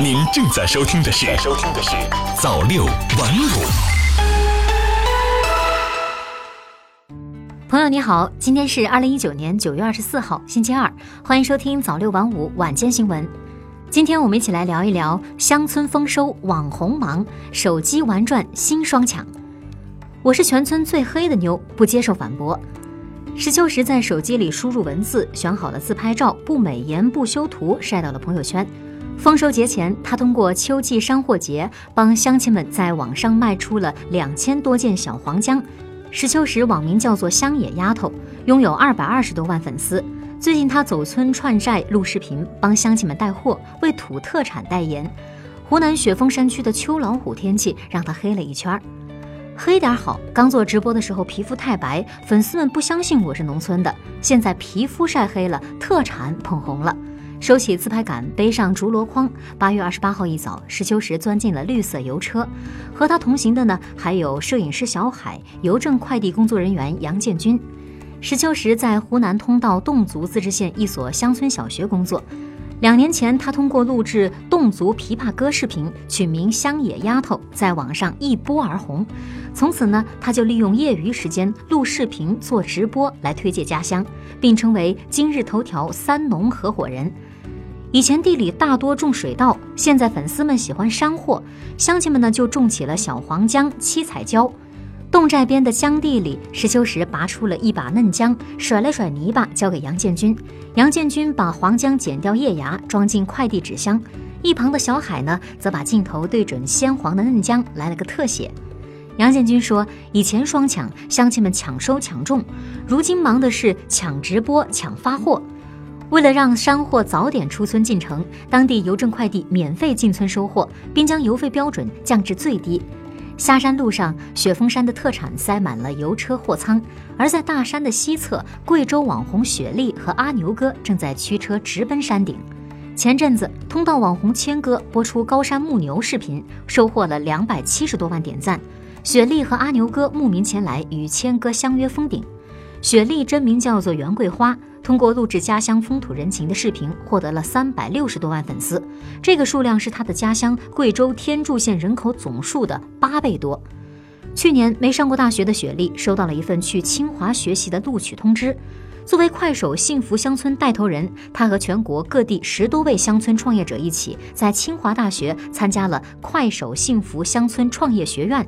您正在收听的是《收听的是早六晚五》。朋友你好，今天是二零一九年九月二十四号，星期二，欢迎收听早六晚五晚间新闻。今天我们一起来聊一聊乡村丰收，网红忙，手机玩转新双抢。我是全村最黑的妞，不接受反驳。石秋实在手机里输入文字，选好了自拍照，不美颜不修图，晒到了朋友圈。丰收节前，他通过秋季商货节帮乡亲们在网上卖出了两千多件小黄姜。石秋实网名叫做乡野丫头，拥有二百二十多万粉丝。最近他走村串寨录视频，帮乡亲们带货，为土特产代言。湖南雪峰山区的秋老虎天气让他黑了一圈儿。黑点好，刚做直播的时候皮肤太白，粉丝们不相信我是农村的。现在皮肤晒黑了，特产捧红了。收起自拍杆，背上竹箩筐。八月二十八号一早，石秋实钻进了绿色油车，和他同行的呢，还有摄影师小海、邮政快递工作人员杨建军。石秋实在湖南通道侗族自治县一所乡村小学工作。两年前，他通过录制侗族琵琶歌视频，取名“乡野丫头”，在网上一波而红。从此呢，他就利用业余时间录视频、做直播来推介家乡，并成为今日头条三农合伙人。以前地里大多种水稻，现在粉丝们喜欢山货，乡亲们呢就种起了小黄姜、七彩椒。侗寨边的姜地里，石秋实拔出了一把嫩姜，甩了甩泥巴，交给杨建军。杨建军把黄姜剪掉叶芽，装进快递纸箱。一旁的小海呢，则把镜头对准鲜黄的嫩姜，来了个特写。杨建军说：“以前双抢，乡亲们抢收抢种，如今忙的是抢直播、抢发货。为了让山货早点出村进城，当地邮政快递免费进村收货，并将邮费标准降至最低。”下山路上，雪峰山的特产塞满了油车货仓；而在大山的西侧，贵州网红雪莉和阿牛哥正在驱车直奔山顶。前阵子，通道网红谦哥播出高山牧牛视频，收获了两百七十多万点赞。雪莉和阿牛哥慕名前来与谦哥相约封顶。雪莉真名叫做袁桂花。通过录制家乡风土人情的视频，获得了三百六十多万粉丝，这个数量是他的家乡贵州天柱县人口总数的八倍多。去年没上过大学的雪莉收到了一份去清华学习的录取通知。作为快手幸福乡村带头人，他和全国各地十多位乡村创业者一起，在清华大学参加了快手幸福乡村创业学院。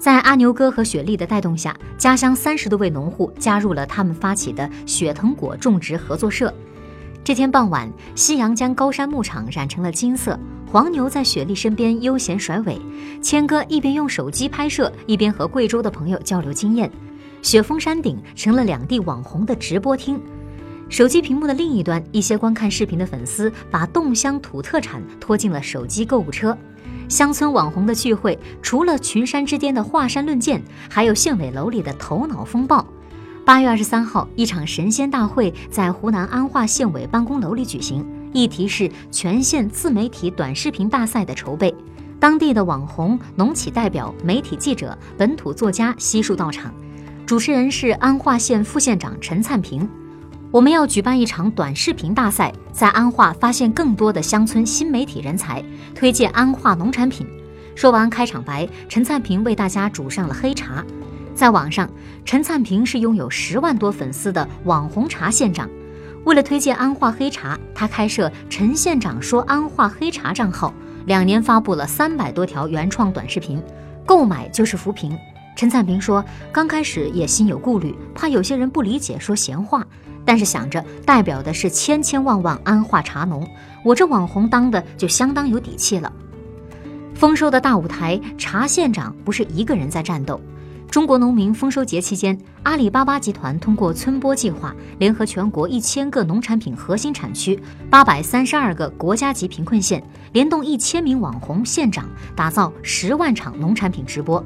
在阿牛哥和雪莉的带动下，家乡三十多位农户加入了他们发起的雪藤果种植合作社。这天傍晚，夕阳将高山牧场染成了金色，黄牛在雪莉身边悠闲甩尾。谦哥一边用手机拍摄，一边和贵州的朋友交流经验。雪峰山顶成了两地网红的直播厅。手机屏幕的另一端，一些观看视频的粉丝把侗乡土特产拖进了手机购物车。乡村网红的聚会，除了群山之巅的华山论剑，还有县委楼里的头脑风暴。八月二十三号，一场神仙大会在湖南安化县委办公楼里举行，议题是全县自媒体短视频大赛的筹备。当地的网红、农企代表、媒体记者、本土作家悉数到场，主持人是安化县副县长陈灿平。我们要举办一场短视频大赛，在安化发现更多的乡村新媒体人才，推荐安化农产品。说完开场白，陈灿平为大家煮上了黑茶。在网上，陈灿平是拥有十万多粉丝的网红茶县长。为了推荐安化黑茶，他开设“陈县长说安化黑茶”账号，两年发布了三百多条原创短视频，购买就是扶贫。陈灿平说，刚开始也心有顾虑，怕有些人不理解，说闲话。但是想着代表的是千千万万安化茶农，我这网红当的就相当有底气了。丰收的大舞台，茶县长不是一个人在战斗。中国农民丰收节期间，阿里巴巴集团通过村播计划，联合全国一千个农产品核心产区、八百三十二个国家级贫困县，联动一千名网红县长，打造十万场农产品直播。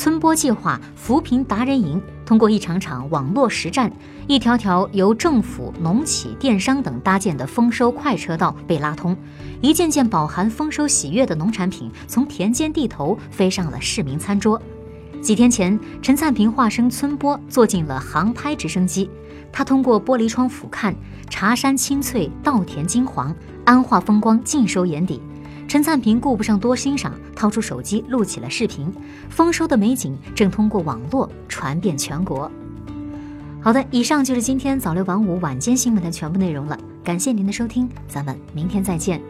村播计划扶贫达人营通过一场场网络实战，一条条由政府、农企、电商等搭建的丰收快车道被拉通，一件件饱含丰收喜悦的农产品从田间地头飞上了市民餐桌。几天前，陈灿平化身村播，坐进了航拍直升机，他通过玻璃窗俯瞰茶山青翠，稻田金黄，安化风光尽收眼底。陈灿平顾不上多欣赏，掏出手机录起了视频。丰收的美景正通过网络传遍全国。好的，以上就是今天早六晚五晚间新闻的全部内容了。感谢您的收听，咱们明天再见。